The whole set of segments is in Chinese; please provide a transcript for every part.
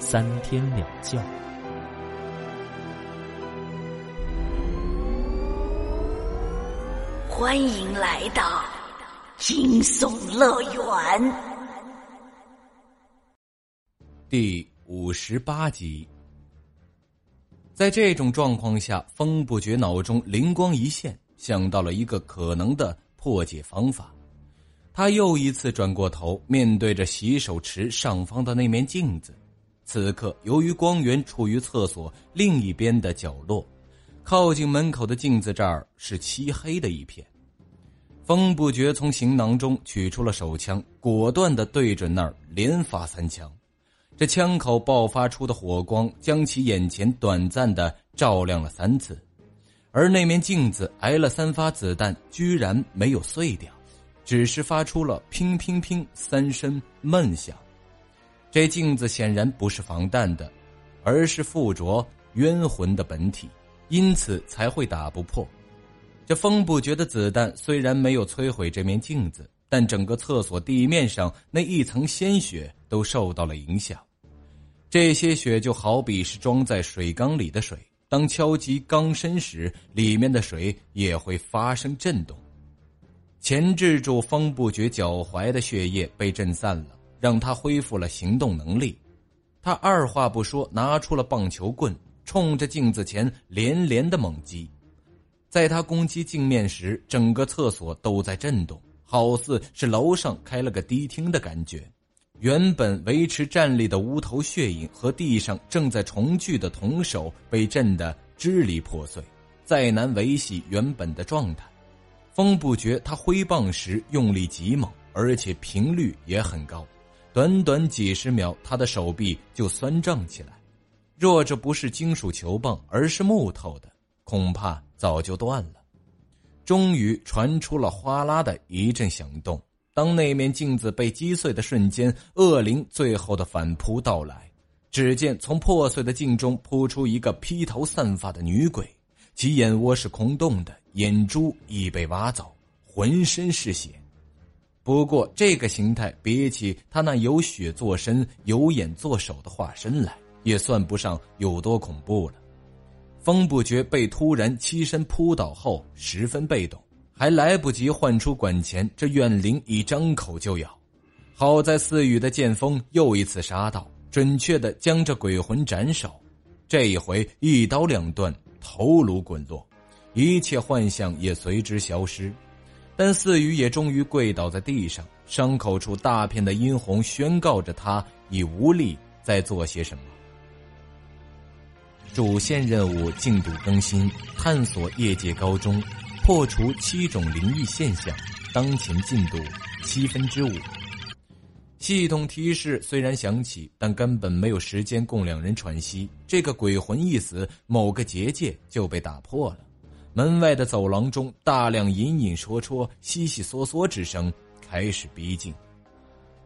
三天两觉。欢迎来到惊悚乐园第五十八集。在这种状况下，风不觉脑中灵光一现。想到了一个可能的破解方法，他又一次转过头，面对着洗手池上方的那面镜子。此刻，由于光源处于厕所另一边的角落，靠近门口的镜子这儿是漆黑的一片。风不觉从行囊中取出了手枪，果断的对准那儿连发三枪。这枪口爆发出的火光，将其眼前短暂的照亮了三次。而那面镜子挨了三发子弹，居然没有碎掉，只是发出了“乒乒乒”三声闷响。这镜子显然不是防弹的，而是附着冤魂的本体，因此才会打不破。这风不觉的子弹虽然没有摧毁这面镜子，但整个厕所地面上那一层鲜血都受到了影响。这些血就好比是装在水缸里的水。当敲击缸身时，里面的水也会发生震动，钳制住风不觉脚踝的血液被震散了，让他恢复了行动能力。他二话不说，拿出了棒球棍，冲着镜子前连连的猛击。在他攻击镜面时，整个厕所都在震动，好似是楼上开了个迪厅的感觉。原本维持站立的无头血影和地上正在重聚的铜手被震得支离破碎，再难维系原本的状态。风不觉他挥棒时用力极猛，而且频率也很高，短短几十秒，他的手臂就酸胀起来。若这不是金属球棒，而是木头的，恐怕早就断了。终于传出了哗啦的一阵响动。当那面镜子被击碎的瞬间，恶灵最后的反扑到来。只见从破碎的镜中扑出一个披头散发的女鬼，其眼窝是空洞的，眼珠已被挖走，浑身是血。不过这个形态比起他那有血做身、有眼做手的化身来，也算不上有多恐怖了。风不觉被突然欺身扑倒后，十分被动。还来不及唤出管钳，这怨灵已张口就咬。好在四羽的剑锋又一次杀到，准确的将这鬼魂斩首。这一回一刀两断，头颅滚落，一切幻象也随之消失。但四羽也终于跪倒在地上，伤口处大片的殷红宣告着他已无力再做些什么。主线任务进度更新：探索业界高中。破除七种灵异现象，当前进度七分之五。系统提示虽然响起，但根本没有时间供两人喘息。这个鬼魂一死，某个结界就被打破了。门外的走廊中，大量隐隐绰绰、悉悉嗦嗦之声开始逼近。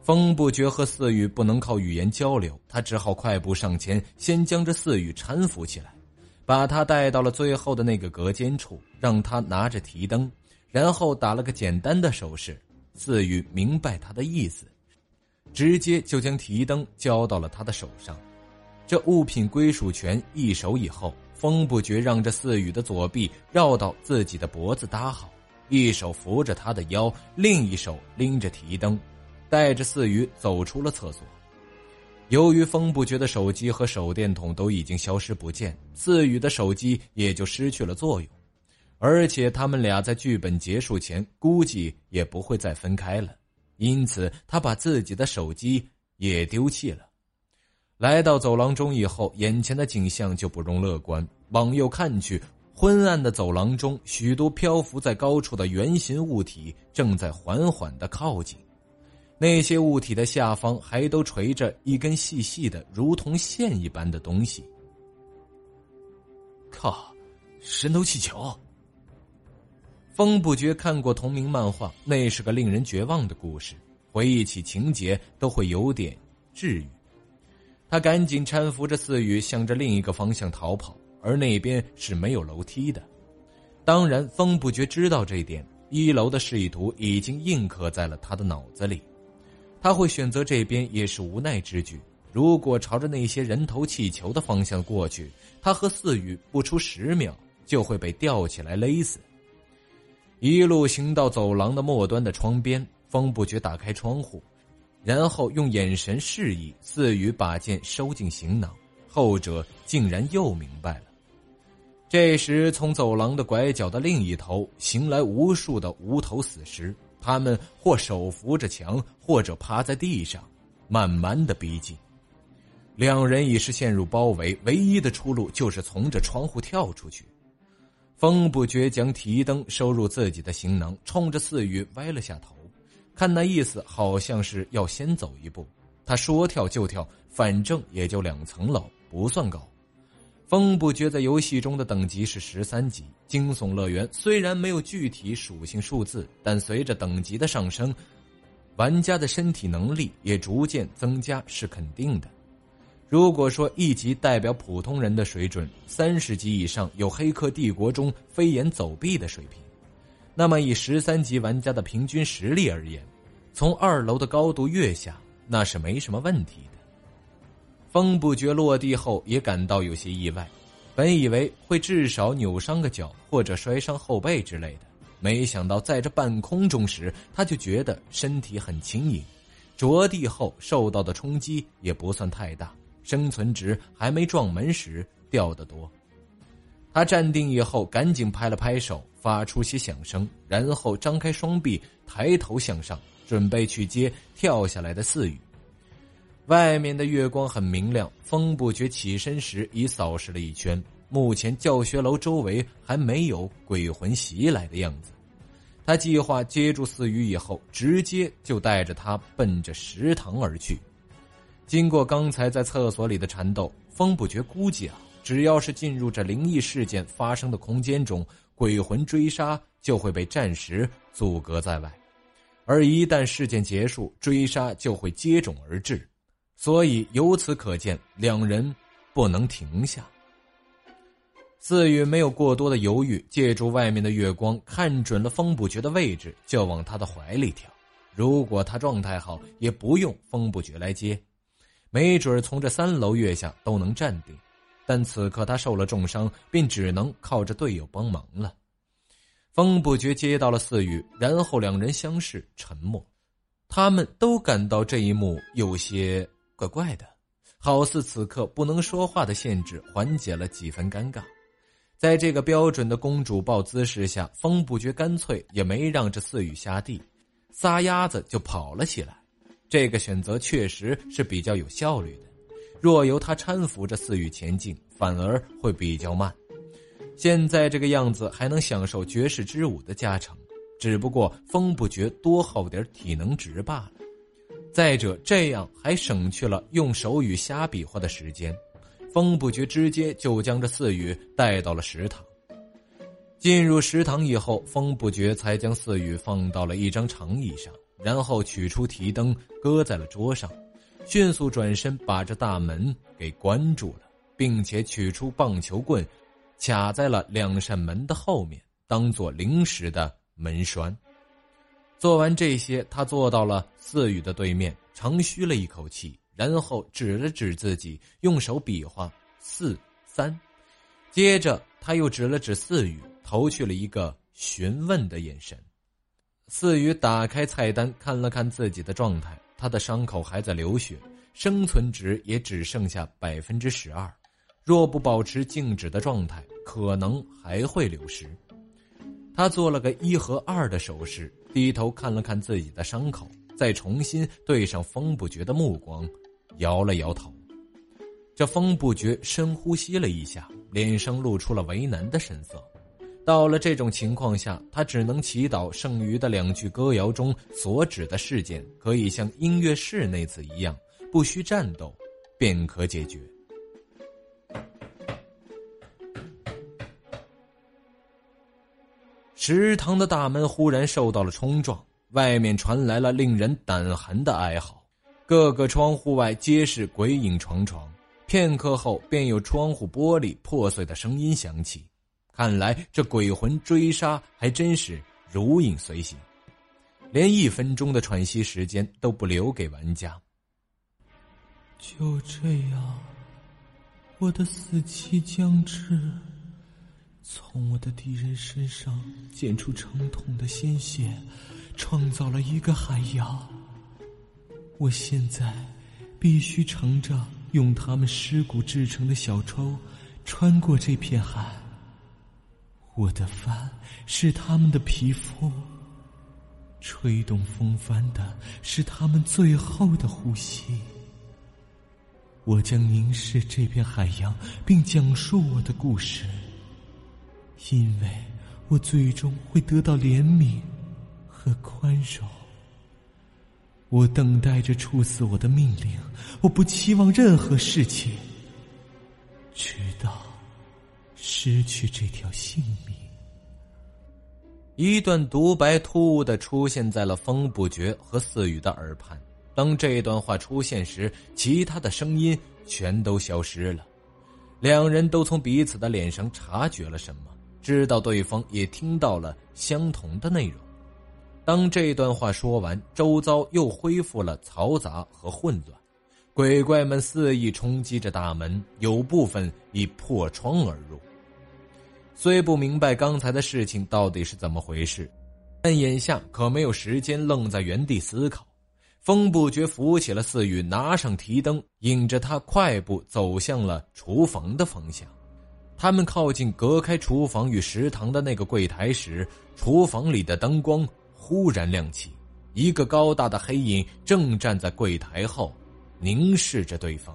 风不觉和四羽不能靠语言交流，他只好快步上前，先将这四羽搀扶起来。把他带到了最后的那个隔间处，让他拿着提灯，然后打了个简单的手势。四羽明白他的意思，直接就将提灯交到了他的手上。这物品归属权一手以后，风不觉让这四羽的左臂绕到自己的脖子搭好，一手扶着他的腰，另一手拎着提灯，带着四羽走出了厕所。由于风不觉的手机和手电筒都已经消失不见，四羽的手机也就失去了作用，而且他们俩在剧本结束前估计也不会再分开了，因此他把自己的手机也丢弃了。来到走廊中以后，眼前的景象就不容乐观。往右看去，昏暗的走廊中，许多漂浮在高处的圆形物体正在缓缓的靠近。那些物体的下方还都垂着一根细细的、如同线一般的东西。靠，神头气球！风不觉看过同名漫画，那是个令人绝望的故事，回忆起情节都会有点治愈。他赶紧搀扶着四雨，向着另一个方向逃跑，而那边是没有楼梯的。当然，风不觉知道这一点，一楼的示意图已经印刻在了他的脑子里。他会选择这边也是无奈之举。如果朝着那些人头气球的方向过去，他和四雨不出十秒就会被吊起来勒死。一路行到走廊的末端的窗边，风不觉打开窗户，然后用眼神示意四雨把剑收进行囊。后者竟然又明白了。这时，从走廊的拐角的另一头行来无数的无头死尸，他们或手扶着墙，或者趴在地上，慢慢的逼近。两人已是陷入包围，唯一的出路就是从这窗户跳出去。风不觉将提灯收入自己的行囊，冲着四雨歪了下头，看那意思好像是要先走一步。他说跳就跳，反正也就两层楼，不算高。风不觉在游戏中的等级是十三级。惊悚乐园虽然没有具体属性数字，但随着等级的上升，玩家的身体能力也逐渐增加，是肯定的。如果说一级代表普通人的水准，三十级以上有《黑客帝国》中飞檐走壁的水平，那么以十三级玩家的平均实力而言，从二楼的高度跃下那是没什么问题的。风不觉落地后也感到有些意外，本以为会至少扭伤个脚或者摔伤后背之类的，没想到在这半空中时，他就觉得身体很轻盈，着地后受到的冲击也不算太大。生存值还没撞门时掉得多。他站定以后，赶紧拍了拍手，发出些响声，然后张开双臂，抬头向上，准备去接跳下来的四羽。外面的月光很明亮，风不觉起身时已扫视了一圈。目前教学楼周围还没有鬼魂袭来的样子。他计划接住四羽以后，直接就带着他奔着食堂而去。经过刚才在厕所里的缠斗，风不觉估计啊，只要是进入这灵异事件发生的空间中，鬼魂追杀就会被暂时阻隔在外，而一旦事件结束，追杀就会接踵而至。所以由此可见，两人不能停下。四雨没有过多的犹豫，借助外面的月光，看准了风不觉的位置，就往他的怀里跳。如果他状态好，也不用风不觉来接。没准从这三楼跃下都能站定，但此刻他受了重伤，便只能靠着队友帮忙了。风不觉接到了四语，然后两人相视，沉默。他们都感到这一幕有些怪怪的，好似此刻不能说话的限制缓解了几分尴尬。在这个标准的公主抱姿势下，风不觉干脆也没让这四语下地，撒丫子就跑了起来。这个选择确实是比较有效率的。若由他搀扶着四羽前进，反而会比较慢。现在这个样子还能享受绝世之舞的加成，只不过风不觉多耗点体能值罢了。再者，这样还省去了用手语瞎比划的时间。风不觉直接就将这四羽带到了食堂。进入食堂以后，风不觉才将四羽放到了一张长椅上。然后取出提灯，搁在了桌上，迅速转身把这大门给关住了，并且取出棒球棍，卡在了两扇门的后面，当做临时的门栓。做完这些，他坐到了四宇的对面，长吁了一口气，然后指了指自己，用手比划四三，接着他又指了指四宇，投去了一个询问的眼神。四宇打开菜单，看了看自己的状态，他的伤口还在流血，生存值也只剩下百分之十二，若不保持静止的状态，可能还会流失。他做了个一和二的手势，低头看了看自己的伤口，再重新对上风不觉的目光，摇了摇头。这风不觉深呼吸了一下，脸上露出了为难的神色。到了这种情况下，他只能祈祷剩余的两句歌谣中所指的事件，可以像音乐室那次一样，不需战斗，便可解决。食堂的大门忽然受到了冲撞，外面传来了令人胆寒的哀嚎，各个窗户外皆是鬼影幢幢。片刻后，便有窗户玻璃破碎的声音响起。看来这鬼魂追杀还真是如影随形，连一分钟的喘息时间都不留给玩家。就这样，我的死期将至。从我的敌人身上溅出成桶的鲜血，创造了一个海洋。我现在必须乘着用他们尸骨制成的小舟，穿过这片海。我的帆是他们的皮肤，吹动风帆的是他们最后的呼吸。我将凝视这片海洋，并讲述我的故事。因为我最终会得到怜悯和宽容。我等待着处死我的命令，我不期望任何事情，直到失去这条性命。一段独白突兀的出现在了风不绝和四雨的耳畔。当这段话出现时，其他的声音全都消失了。两人都从彼此的脸上察觉了什么。知道对方也听到了相同的内容。当这段话说完，周遭又恢复了嘈杂和混乱，鬼怪们肆意冲击着大门，有部分已破窗而入。虽不明白刚才的事情到底是怎么回事，但眼下可没有时间愣在原地思考。风不觉扶起了四雨，拿上提灯，引着他快步走向了厨房的方向。他们靠近隔开厨房与食堂的那个柜台时，厨房里的灯光忽然亮起，一个高大的黑影正站在柜台后，凝视着对方。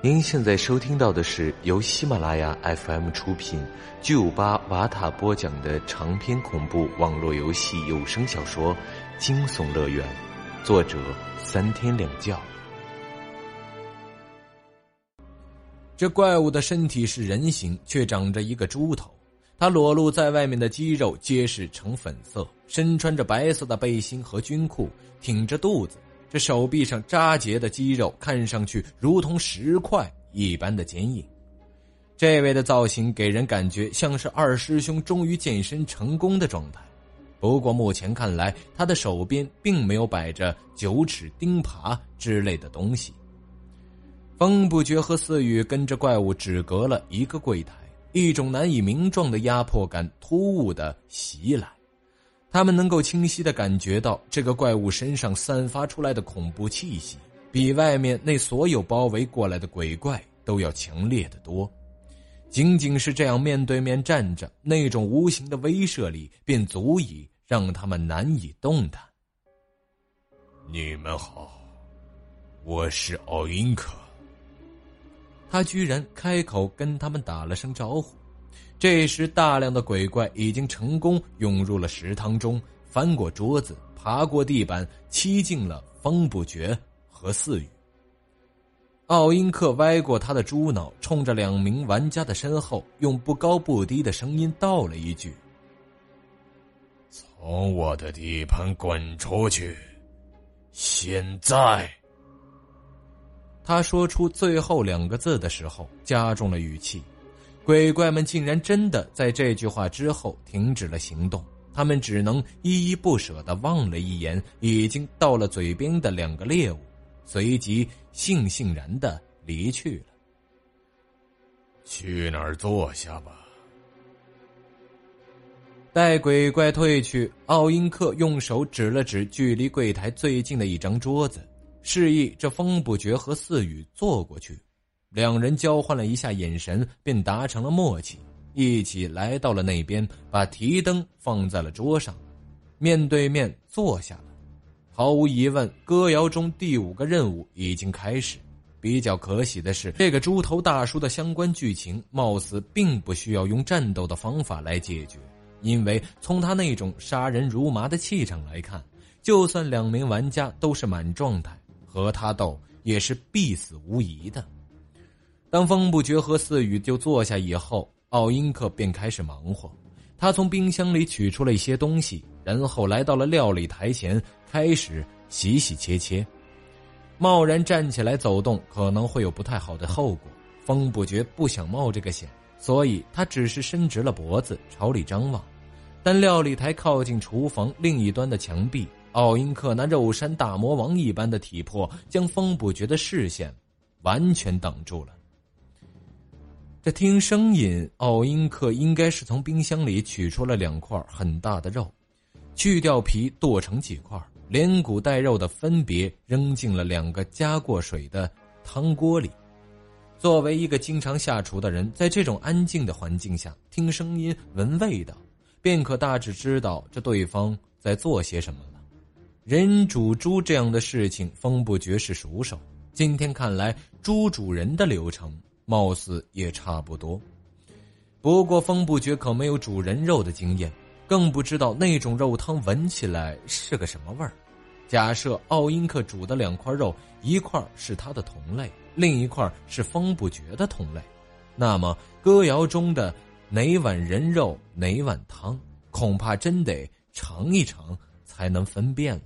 您现在收听到的是由喜马拉雅 FM 出品、巨五八瓦塔播讲的长篇恐怖网络游戏有声小说《惊悚乐园》，作者三天两觉。这怪物的身体是人形，却长着一个猪头。它裸露在外面的肌肉皆是呈粉色，身穿着白色的背心和军裤，挺着肚子。这手臂上扎结的肌肉看上去如同石块一般的坚硬。这位的造型给人感觉像是二师兄终于健身成功的状态。不过目前看来，他的手边并没有摆着九齿钉耙之类的东西。风不觉和四雨跟着怪物只隔了一个柜台，一种难以名状的压迫感突兀的袭来，他们能够清晰的感觉到这个怪物身上散发出来的恐怖气息，比外面那所有包围过来的鬼怪都要强烈的多。仅仅是这样面对面站着，那种无形的威慑力便足以让他们难以动弹。你们好，我是奥因克。他居然开口跟他们打了声招呼。这时，大量的鬼怪已经成功涌入了食堂中，翻过桌子，爬过地板，欺进了风不绝和四雨。奥因克歪过他的猪脑，冲着两名玩家的身后，用不高不低的声音道了一句：“从我的地盘滚出去！现在！”他说出最后两个字的时候，加重了语气。鬼怪们竟然真的在这句话之后停止了行动，他们只能依依不舍的望了一眼已经到了嘴边的两个猎物，随即悻悻然的离去了。去哪儿坐下吧。待鬼怪退去，奥因克用手指了指距离柜台最近的一张桌子。示意这风不绝和四雨坐过去，两人交换了一下眼神，便达成了默契，一起来到了那边，把提灯放在了桌上，面对面坐下了。毫无疑问，歌谣中第五个任务已经开始，比较可喜的是，这个猪头大叔的相关剧情貌似并不需要用战斗的方法来解决，因为从他那种杀人如麻的气场来看，就算两名玩家都是满状态，和他斗也是必死无疑的。当风不绝和四雨就坐下以后，奥因克便开始忙活。他从冰箱里取出了一些东西，然后来到了料理台前，开始洗洗切切。贸然站起来走动可能会有不太好的后果，风不觉不想冒这个险，所以他只是伸直了脖子朝里张望。但料理台靠近厨房另一端的墙壁，奥因克那肉山大魔王一般的体魄将风不觉的视线完全挡住了。这听声音，奥因克应该是从冰箱里取出了两块很大的肉，去掉皮，剁成几块。连骨带肉的分别扔进了两个加过水的汤锅里。作为一个经常下厨的人，在这种安静的环境下听声音、闻味道，便可大致知道这对方在做些什么了。人煮猪这样的事情，风不觉是熟手。今天看来，猪煮人的流程貌似也差不多。不过，风不觉可没有煮人肉的经验。更不知道那种肉汤闻起来是个什么味儿。假设奥因克煮的两块肉，一块是他的同类，另一块是风不绝的同类，那么歌谣中的哪碗人肉哪碗汤，恐怕真得尝一尝才能分辨了。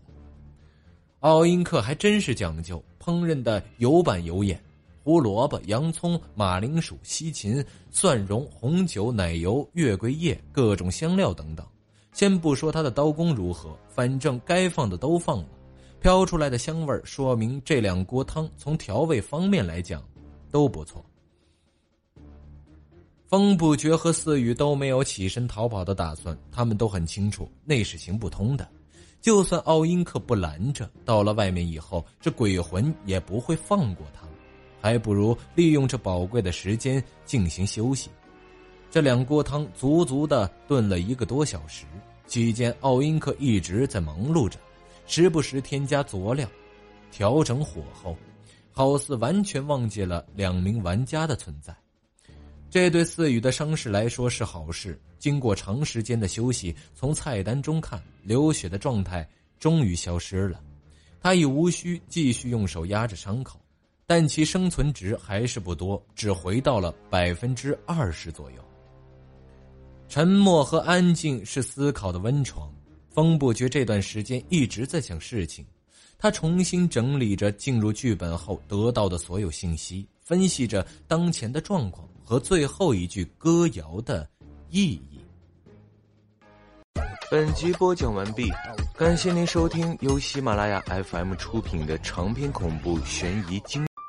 奥因克还真是讲究烹饪的有板有眼，胡萝卜、洋葱、马铃薯、西芹、蒜蓉、红酒、奶油、月桂叶、各种香料等等。先不说他的刀工如何，反正该放的都放了，飘出来的香味说明这两锅汤从调味方面来讲都不错。风不绝和四雨都没有起身逃跑的打算，他们都很清楚那是行不通的。就算奥因克不拦着，到了外面以后，这鬼魂也不会放过他，还不如利用这宝贵的时间进行休息。这两锅汤足足的炖了一个多小时，期间奥因克一直在忙碌着，时不时添加佐料，调整火候，好似完全忘记了两名玩家的存在。这对四羽的伤势来说是好事。经过长时间的休息，从菜单中看，流血的状态终于消失了，他已无需继续用手压着伤口，但其生存值还是不多，只回到了百分之二十左右。沉默和安静是思考的温床。风不觉这段时间一直在想事情，他重新整理着进入剧本后得到的所有信息，分析着当前的状况和最后一句歌谣的意义。本集播讲完毕，感谢您收听由喜马拉雅 FM 出品的长篇恐怖悬疑惊。